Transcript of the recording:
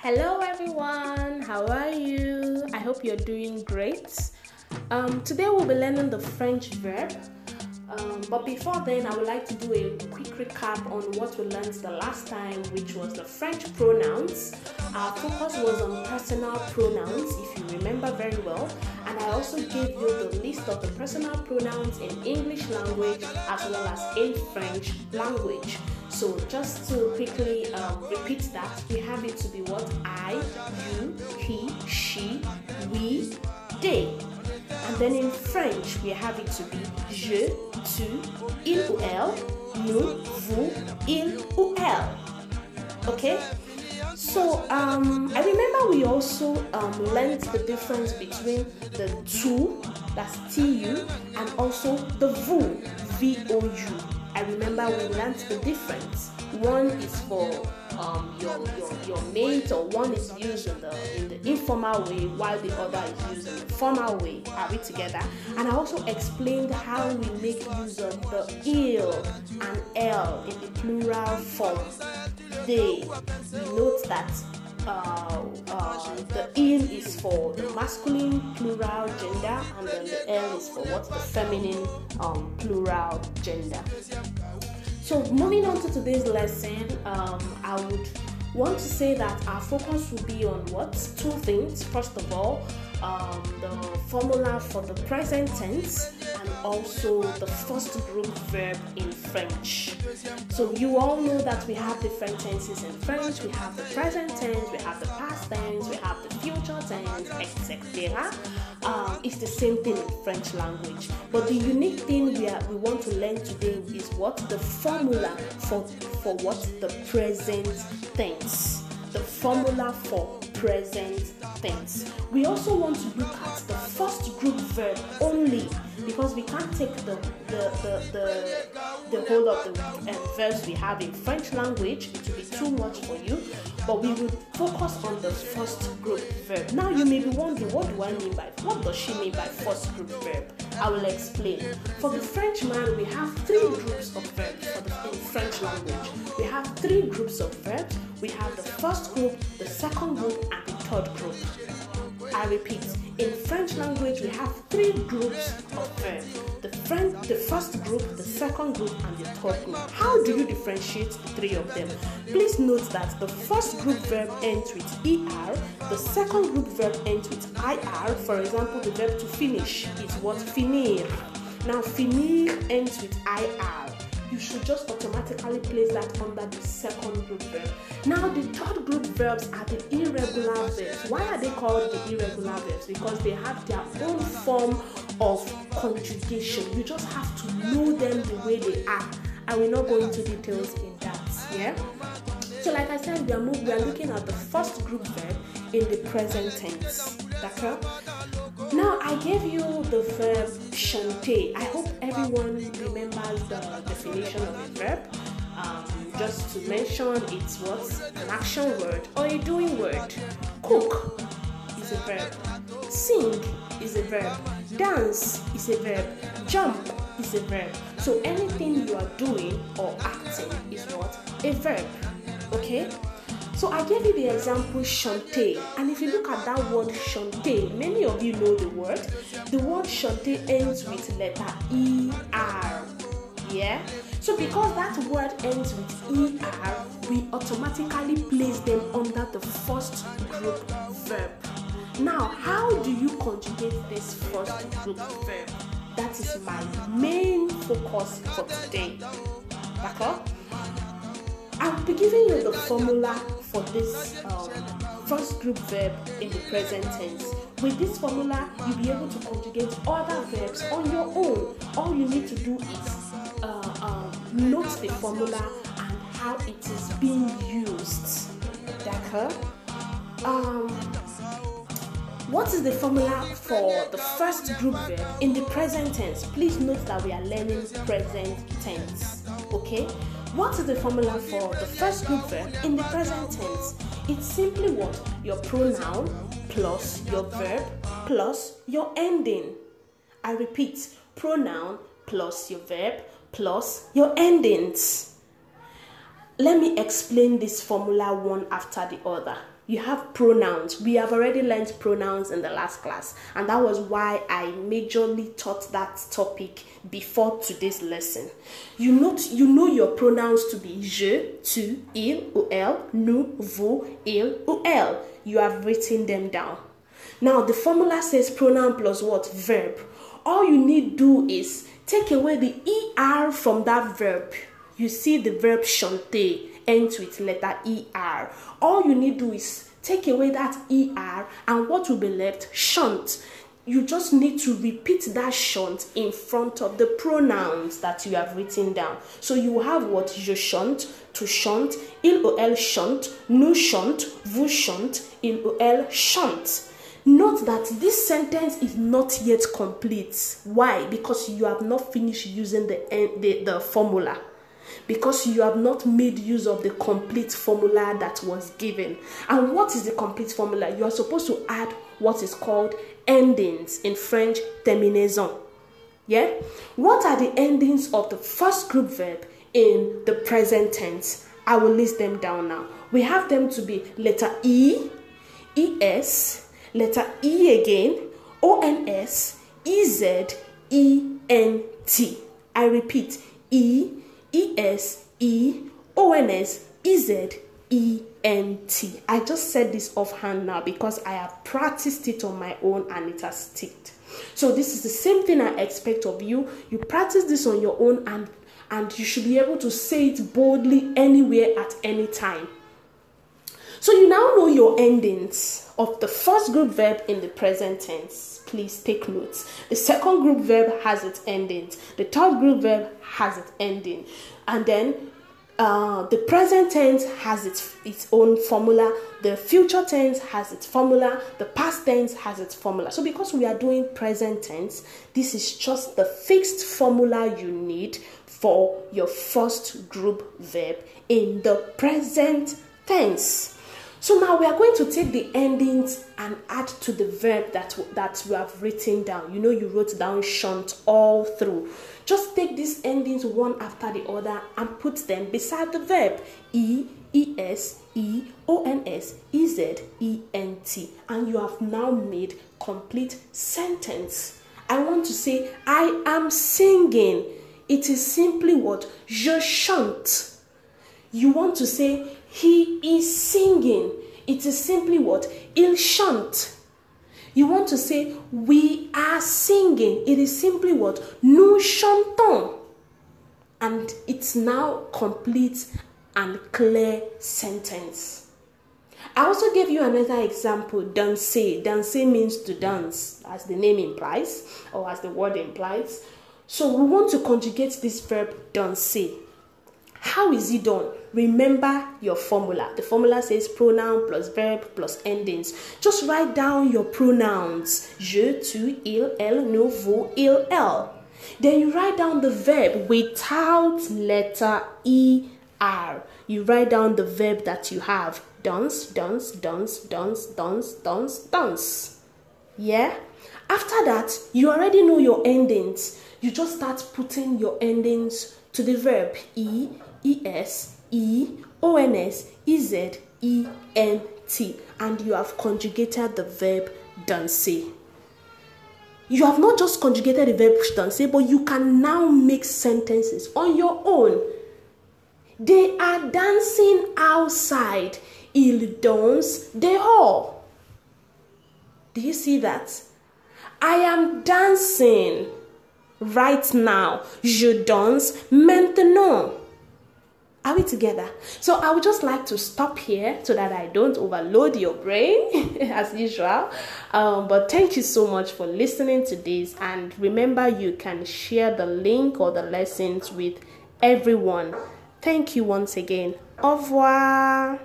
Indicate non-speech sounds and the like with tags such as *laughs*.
Hello, everyone. How are you? I hope you're doing great. Um, today we'll be learning the French verb. Um, but before then, I would like to do a quick recap on what we learned the last time, which was the French pronouns. Our focus was on personal pronouns, if you remember very well, and I also gave you the list of the personal pronouns in English language as well as in French language. So, just to quickly um, repeat that, we have it to be what I, you, he, she, we, they. And then in French, we have it to be je, tu, il ou elle, nous, vous, il ou elle. Okay? So um, I remember we also um, learned the difference between the tu, that's tu, and also the vous, v-o-u. I remember we learned the difference. One is for um, your, your your mate, or one is used in the in the informal way, while the other is used in the formal way. Are we together? And I also explained how we make use of the il and elle in the plural form. They. We note that uh, uh, the in is for the masculine plural gender, and then the elle is for what the feminine um, plural gender. So moving on to today's lesson, um, I would want to say that our focus will be on what two things. First of all, um, the formula for the present tense also the first group verb in French. So you all know that we have different tenses in French. We have the present tense, we have the past tense, we have the future tense, etc. Um, it's the same thing in French language. But the unique thing we are, we want to learn today is what the formula for for what the present tense. The formula for present tense. We also want to look at the first group verb because we can't take the the the, the, the whole of the uh, verbs we have in French language. It will be too much for you. But we will focus on the first group verb. Now you may be wondering, what do I mean by what does she mean by first group verb? I will explain. For the Frenchman, we have three groups of verbs for the in French language. We have three groups of verbs. We have the first group, the second group, and the third group. I repeat, in French language we have three groups of verbs. The French, the first group, the second group, and the third group. How do you differentiate the three of them? Please note that the first group verb ends with er, the second group verb ends with ir. For example, the verb to finish is what finir. Now finir ends with ir you should just automatically place that under the second group verb. Now, the third verbs are the irregular verbs. Why are they called the irregular verbs? Because they have their own form of conjugation. You just have to know them the way they are. I will not go into details in that. Yeah. So, like I said, we are moving, we are looking at the first group verb in the present tense. D'accord? Now I gave you the verb chanter. I hope everyone remembers the definition of a verb. Just to mention, it's what an action word or a doing word. Cook is a verb. Sing is a verb. Dance is a verb. Jump is a verb. So anything you are doing or acting is what a verb. Okay. So I gave you the example chanter, and if you look at that word chanter, many of you know the word. The word chanter ends with letter er. Yeah. So because that word ends with er, we automatically place them under the first group verb. Now, how do you conjugate this first group verb? That is my main focus for today. D'accord? I'll be giving you the formula for this um, first group verb in the present tense. With this formula, you'll be able to conjugate other verbs on your own. All you need to do is note the formula and how it is being used. D'accord? Um, what is the formula for the first group verb in the present tense? Please note that we are learning present tense. Okay? What is the formula for the first group verb in the present tense? It's simply what? Your pronoun plus your verb plus your ending. I repeat, pronoun plus your verb plus your endings. let me explain this formula one after the other. You have pronouns. We have already learned pronouns in the last class, and that was why I majorly taught that topic before today's lesson. You note you know your pronouns to be je, tu, il ou elle, nous, vous, il ou elle. You have written them down. Now the formula says pronoun plus what? Verb. All you need do is take away the er from that verb you see the verb chanter ends with letter er. All you need to do is take away that er, and what will be left? Chant. You just need to repeat that chant in front of the pronouns that you have written down. So you have what je chante, to chante, il ou elle chante, nous chante, vous chante, il ou elle chante. Note that this sentence is not yet complete. Why? Because you have not finished using the, the, the formula because you have not made use of the complete formula that was given. And what is the complete formula? You are supposed to add what is called endings in French terminaison. Yeah? What are the endings of the first group verb in the present tense? I will list them down now. We have them to be letter E, ES, letter E again, ONS, EZ, ENT. I repeat, E, E S E O N S E Z E N T. I just said this offhand now because I have practiced it on my own and it has sticked. So this is the same thing I expect of you. You practice this on your own and and you should be able to say it boldly anywhere at any time. So you now know your endings of the first group verb in the present tense. Please take notes. The second group verb has its endings. The third group verb has its ending. And then uh, the present tense has its its own formula. The future tense has its formula. The past tense has its formula. So because we are doing present tense, this is just the fixed formula you need for your first group verb in the present tense. So now we are going to take the endings and add to the verb that, that we have written down. You know, you wrote down chant all through. Just take these endings one after the other and put them beside the verb E, E S, E, O N S, E Z, E N T. And you have now made complete sentence. I want to say, I am singing. It is simply what? Je chante. You want to say, he is singing. It is simply what? Il chante. You want to say, we are singing. It is simply what? Nous chantons. And it's now complete and clear sentence. I also gave you another example, danser. Danser means to dance, as the name implies, or as the word implies. So we want to conjugate this verb danser. How is it done? Remember your formula. The formula says pronoun plus verb plus endings. Just write down your pronouns. Je, tu, il, elle, nous, vous, il, elle. Then you write down the verb without letter E, R. You write down the verb that you have. Dance, dance, dance, dance, dance, dance, dance. Yeah? After that, you already know your endings. You just start putting your endings to the verb E, E S E O N S E Z E N T, and you have conjugated the verb danser. You have not just conjugated the verb danser, but you can now make sentences on your own. They are dancing outside. Ils dansent dehors. Do you see that? I am dancing right now. Je danse maintenant. Are we together? So I would just like to stop here so that I don't overload your brain *laughs* as usual. Um, but thank you so much for listening to this. And remember, you can share the link or the lessons with everyone. Thank you once again. Au revoir.